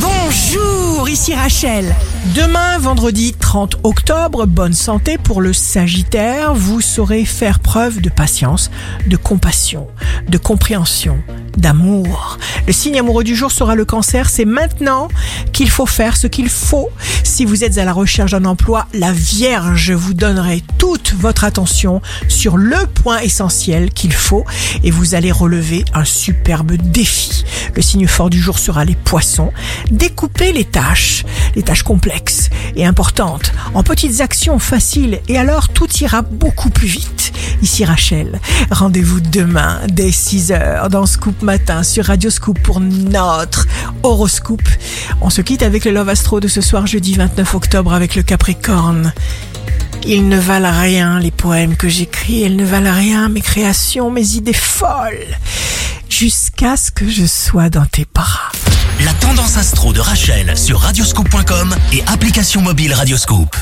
Bonjour, ici Rachel. Demain, vendredi 30 octobre, bonne santé pour le Sagittaire. Vous saurez faire preuve de patience, de compassion, de compréhension, d'amour. Le signe amoureux du jour sera le cancer. C'est maintenant qu'il faut faire ce qu'il faut. Si vous êtes à la recherche d'un emploi, la Vierge vous donnerait toute votre attention sur le point essentiel qu'il faut et vous allez relever un superbe défi. Le signe fort du jour sera les poissons. Découpez les tâches, les tâches complexes et importantes, en petites actions faciles et alors tout ira beaucoup plus vite. Ici Rachel, rendez-vous demain dès 6h dans Scoop Matin sur Radio Scoop pour notre horoscope. On se quitte avec le Love Astro de ce soir jeudi 29 octobre avec le Capricorne. Ils ne valent rien les poèmes que j'écris, elles ne valent rien mes créations, mes idées folles, jusqu'à ce que je sois dans tes bras. La tendance astro de Rachel sur radioscope.com et application mobile Radioscope.